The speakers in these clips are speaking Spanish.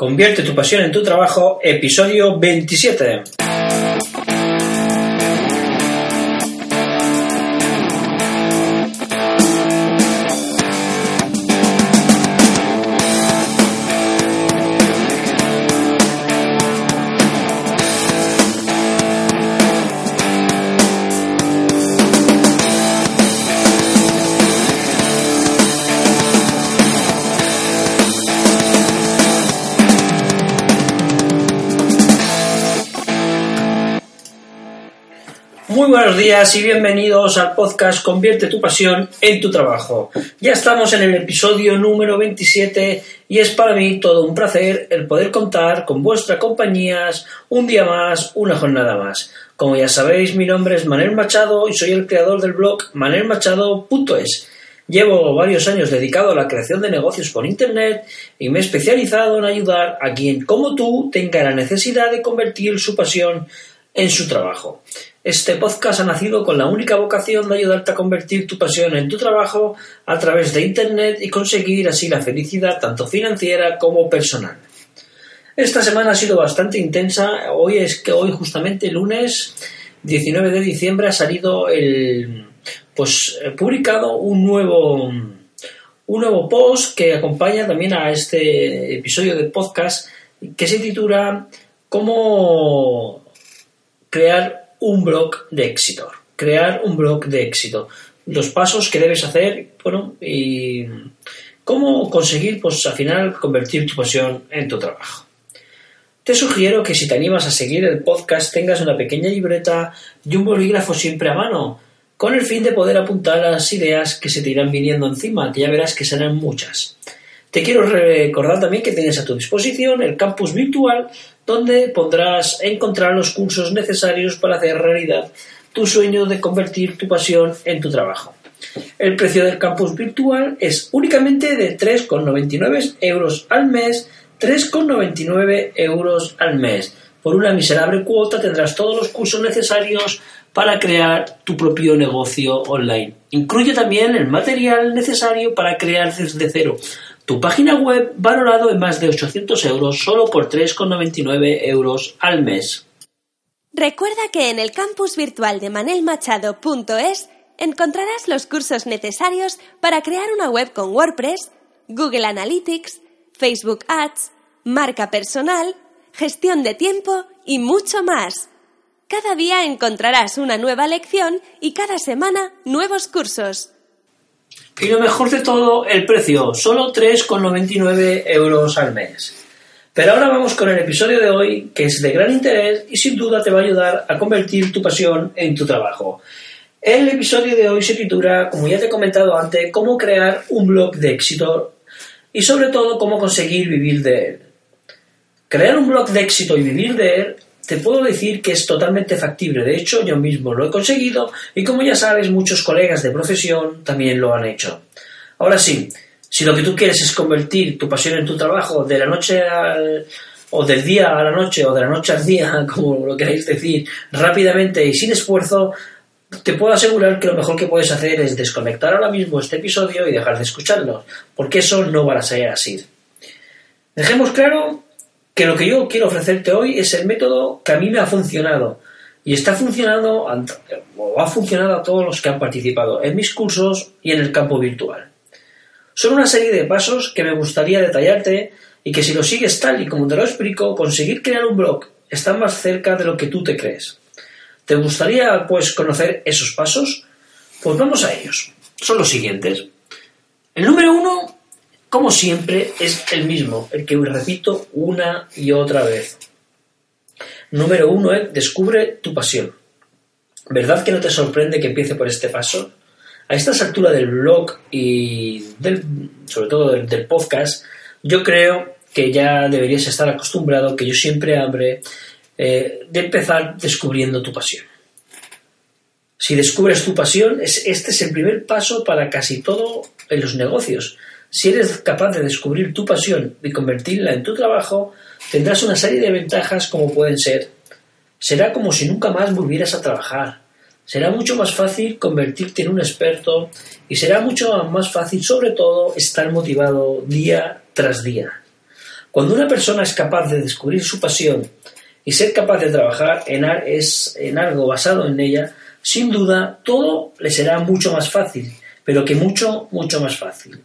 Convierte tu pasión en tu trabajo, episodio 27. Buenos días y bienvenidos al podcast Convierte tu pasión en tu trabajo. Ya estamos en el episodio número 27 y es para mí todo un placer el poder contar con vuestras compañías un día más, una jornada más. Como ya sabéis, mi nombre es Manuel Machado y soy el creador del blog manelmachado.es. Llevo varios años dedicado a la creación de negocios por Internet y me he especializado en ayudar a quien, como tú, tenga la necesidad de convertir su pasión en su trabajo. Este podcast ha nacido con la única vocación de ayudarte a convertir tu pasión en tu trabajo a través de Internet y conseguir así la felicidad tanto financiera como personal. Esta semana ha sido bastante intensa. Hoy es que hoy justamente lunes 19 de diciembre ha salido el pues publicado un nuevo un nuevo post que acompaña también a este episodio de podcast que se titula cómo crear un blog de éxito. Crear un blog de éxito. Los pasos que debes hacer, bueno, y cómo conseguir, pues al final, convertir tu pasión en tu trabajo. Te sugiero que si te animas a seguir el podcast tengas una pequeña libreta y un bolígrafo siempre a mano, con el fin de poder apuntar las ideas que se te irán viniendo encima, que ya verás que serán muchas. Te quiero recordar también que tienes a tu disposición el campus virtual donde podrás encontrar los cursos necesarios para hacer realidad tu sueño de convertir tu pasión en tu trabajo. El precio del campus virtual es únicamente de 3,99 euros al mes, 3,99 euros al mes. Por una miserable cuota tendrás todos los cursos necesarios para crear tu propio negocio online. Incluye también el material necesario para crear desde cero tu página web valorado en más de 800 euros solo por 3,99 euros al mes. Recuerda que en el campus virtual de manelmachado.es encontrarás los cursos necesarios para crear una web con WordPress, Google Analytics, Facebook Ads, marca personal, gestión de tiempo y mucho más. Cada día encontrarás una nueva lección y cada semana nuevos cursos. Y lo mejor de todo, el precio, solo 3,99 euros al mes. Pero ahora vamos con el episodio de hoy, que es de gran interés y sin duda te va a ayudar a convertir tu pasión en tu trabajo. El episodio de hoy se titula, como ya te he comentado antes, cómo crear un blog de éxito y sobre todo cómo conseguir vivir de él. Crear un blog de éxito y vivir de él te puedo decir que es totalmente factible. De hecho, yo mismo lo he conseguido y como ya sabes, muchos colegas de profesión también lo han hecho. Ahora sí, si lo que tú quieres es convertir tu pasión en tu trabajo de la noche al o del día a la noche o de la noche al día, como lo queráis decir, rápidamente y sin esfuerzo, te puedo asegurar que lo mejor que puedes hacer es desconectar ahora mismo este episodio y dejar de escucharlo, porque eso no va a ser así. Dejemos claro que lo que yo quiero ofrecerte hoy es el método que a mí me ha funcionado y está funcionando o ha funcionado a todos los que han participado en mis cursos y en el campo virtual. Son una serie de pasos que me gustaría detallarte y que si lo sigues tal y como te lo explico, conseguir crear un blog está más cerca de lo que tú te crees. ¿Te gustaría pues conocer esos pasos? Pues vamos a ellos. Son los siguientes. El número uno como siempre, es el mismo, el que repito una y otra vez. Número uno es descubre tu pasión. ¿Verdad que no te sorprende que empiece por este paso? A estas alturas del blog y del, sobre todo del, podcast, yo creo que ya deberías estar acostumbrado, que yo siempre habré eh, de empezar descubriendo tu pasión. Si descubres tu pasión, este es el primer paso para casi todo en los negocios. Si eres capaz de descubrir tu pasión y convertirla en tu trabajo, tendrás una serie de ventajas como pueden ser. Será como si nunca más volvieras a trabajar. Será mucho más fácil convertirte en un experto y será mucho más fácil, sobre todo, estar motivado día tras día. Cuando una persona es capaz de descubrir su pasión y ser capaz de trabajar en, en algo basado en ella, sin duda todo le será mucho más fácil, pero que mucho, mucho más fácil.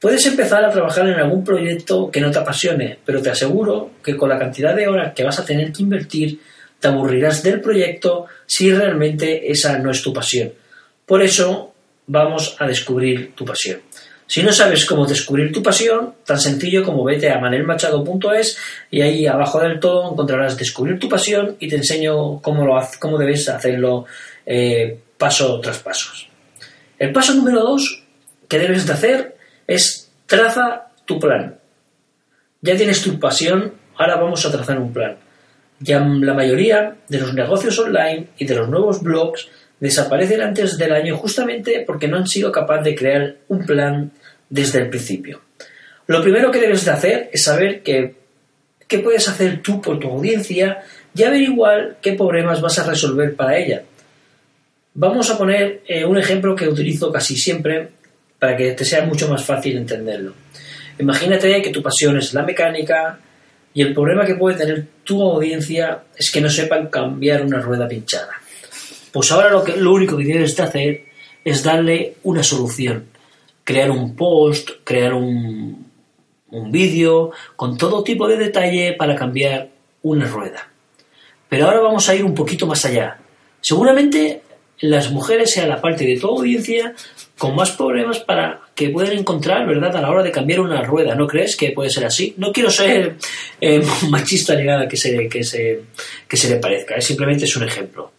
Puedes empezar a trabajar en algún proyecto que no te apasione, pero te aseguro que con la cantidad de horas que vas a tener que invertir, te aburrirás del proyecto si realmente esa no es tu pasión. Por eso vamos a descubrir tu pasión. Si no sabes cómo descubrir tu pasión, tan sencillo como vete a manelmachado.es y ahí abajo del todo encontrarás descubrir tu pasión y te enseño cómo, lo, cómo debes hacerlo eh, paso tras paso. El paso número dos que debes de hacer es traza tu plan. Ya tienes tu pasión, ahora vamos a trazar un plan. Ya la mayoría de los negocios online y de los nuevos blogs desaparecen antes del año justamente porque no han sido capaces de crear un plan desde el principio. Lo primero que debes de hacer es saber qué, puedes hacer tú por tu audiencia y averiguar qué problemas vas a resolver para ella. Vamos a poner eh, un ejemplo que utilizo casi siempre para que te sea mucho más fácil entenderlo. Imagínate que tu pasión es la mecánica y el problema que puede tener tu audiencia es que no sepan cambiar una rueda pinchada. Pues ahora lo, único que tienes que hacer es darle una solución. Crear un post, crear un, un vídeo con todo tipo de detalle para cambiar una rueda. Pero ahora vamos a ir un poquito más allá. Seguramente las mujeres sean la parte de tu audiencia con más problemas para que pueden encontrar, ¿verdad?, a la hora de cambiar una rueda. ¿No crees que puede ser así? No quiero ser eh, machista ni nada que se, que, se, que se le parezca, ¿eh? simplemente es un ejemplo.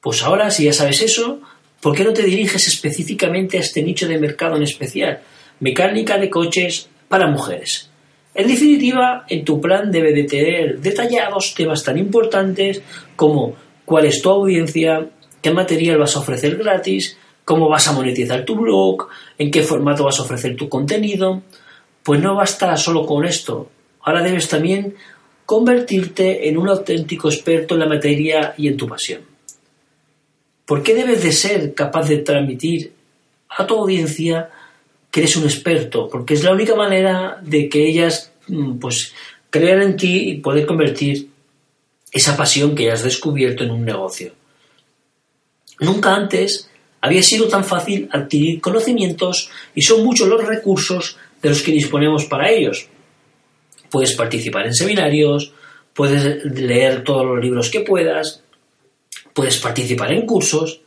Pues ahora, si ya sabes eso, ¿por qué no te diriges específicamente a este nicho de mercado en especial? Mecánica de coches para mujeres. En definitiva, en tu plan debe de tener detallados temas tan importantes como cuál es tu audiencia, qué material vas a ofrecer gratis, cómo vas a monetizar tu blog, en qué formato vas a ofrecer tu contenido. Pues no basta solo con esto. Ahora debes también convertirte en un auténtico experto en la materia y en tu pasión. ¿Por qué debes de ser capaz de transmitir a tu audiencia que eres un experto? Porque es la única manera de que ellas mm, pues crean en ti y poder convertir esa pasión que has descubierto en un negocio. Nunca antes había sido tan fácil adquirir conocimientos y son muchos los recursos de los que disponemos para ellos. Puedes participar en seminarios, puedes leer todos los libros que puedas, puedes participar en cursos.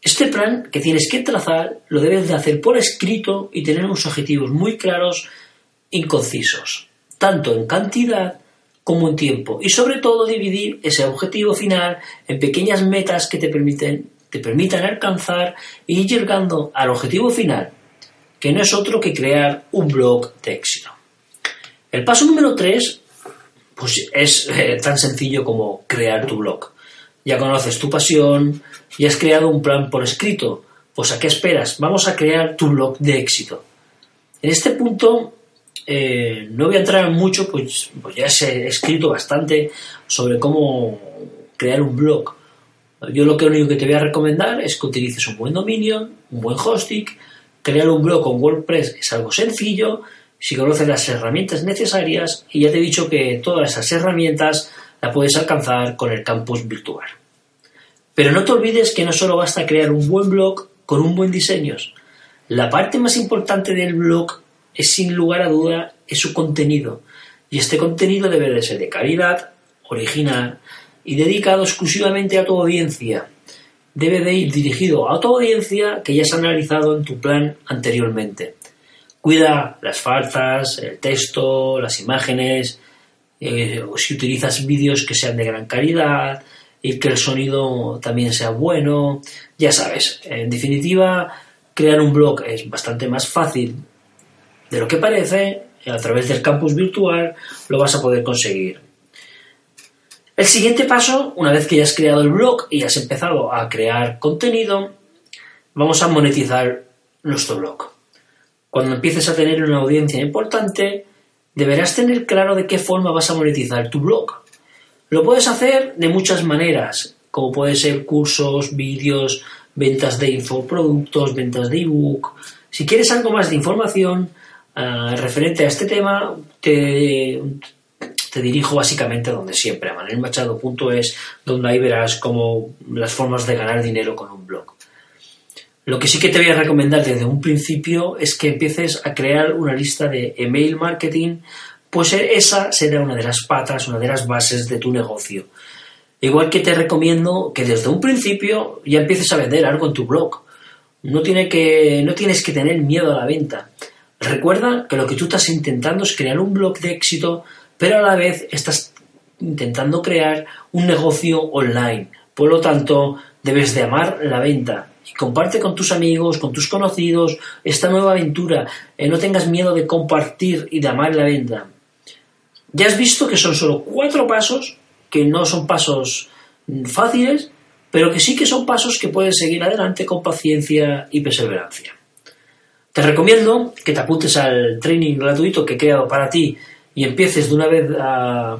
Este plan que tienes que trazar lo debes de hacer por escrito y tener unos objetivos muy claros y concisos, tanto en cantidad como en tiempo, y sobre todo dividir ese objetivo final en pequeñas metas que te permiten te permitan alcanzar y ir llegando al objetivo final, que no es otro que crear un blog de éxito. El paso número 3 pues es eh, tan sencillo como crear tu blog. Ya conoces tu pasión y has creado un plan por escrito. Pues ¿a qué esperas? Vamos a crear tu blog de éxito. En este punto eh, no voy a entrar mucho, pues, pues ya he escrito bastante sobre cómo crear un blog. Yo lo que único que te voy a recomendar es que utilices un buen dominio, un buen hosting, crear un blog con WordPress es algo sencillo, si conoces las herramientas necesarias y ya te he dicho que todas esas herramientas las puedes alcanzar con el campus virtual. Pero no te olvides que no solo basta crear un buen blog con un buen diseño. La parte más importante del blog es sin lugar a duda es su contenido. Y este contenido debe de ser de calidad, original, y dedicado exclusivamente a tu audiencia. Debe de ir dirigido a tu audiencia que ya has analizado en tu plan anteriormente. Cuida las faltas, el texto, las imágenes, eh, si utilizas vídeos que sean de gran calidad y que el sonido también sea bueno. Ya sabes, en definitiva, crear un blog es bastante más fácil de lo que parece. A través del campus virtual lo vas a poder conseguir. El siguiente paso, una vez que ya has creado el blog y has empezado a crear contenido, vamos a monetizar nuestro blog. Cuando empieces a tener una audiencia importante, deberás tener claro de qué forma vas a monetizar tu blog. Lo puedes hacer de muchas maneras, como puede ser cursos, vídeos, ventas de infoproductos, ventas de ebook. Si quieres algo más de información, ah, referente a este tema, te, te dirijo básicamente a donde siempre, a manelmachado.es, donde ahí verás como las formas de ganar dinero con un blog. Lo que sí que te voy a recomendar desde un principio es que empieces a crear una lista de email marketing, pues esa será una de las patas, una de las bases de tu negocio. Igual que te recomiendo que desde un principio ya empieces a vender algo en tu blog. No, tiene que, no tienes que tener miedo a la venta. Recuerda que lo que tú estás intentando es crear un blog de éxito, pero a la vez estás intentando crear un negocio online. Por lo tanto, debes de amar la venta y comparte con tus amigos, con tus conocidos esta nueva aventura. Eh, no tengas miedo de compartir y de amar la venta. Ya has visto que son solo cuatro pasos, que no son pasos fáciles, pero que sí que son pasos que puedes seguir adelante con paciencia y perseverancia. Te recomiendo que te apuntes al training gratuito que he creado para ti y empieces de una vez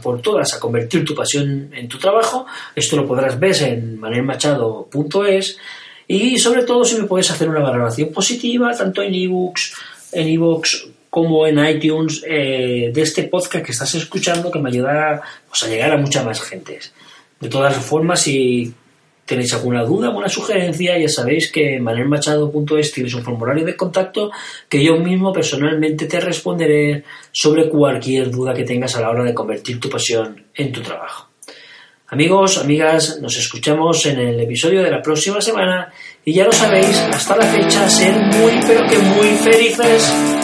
por todas a convertir tu pasión en tu trabajo. Esto lo podrás ver en manelmachado.es y sobre todo si me puedes hacer una valoración positiva, tanto en ebooks, en ebooks como en iTunes eh, de este podcast que estás escuchando que me ayudará pues, a llegar a mucha más gente. De todas formas, si tenéis alguna duda, alguna sugerencia, ya sabéis que en manelmachado.es tienes un formulario de contacto que yo mismo personalmente te responderé sobre cualquier duda que tengas a la hora de convertir tu pasión en tu trabajo. Amigos, amigas, nos escuchamos en el episodio de la próxima semana y ya lo sabéis, hasta la fecha, ser muy pero que muy felices.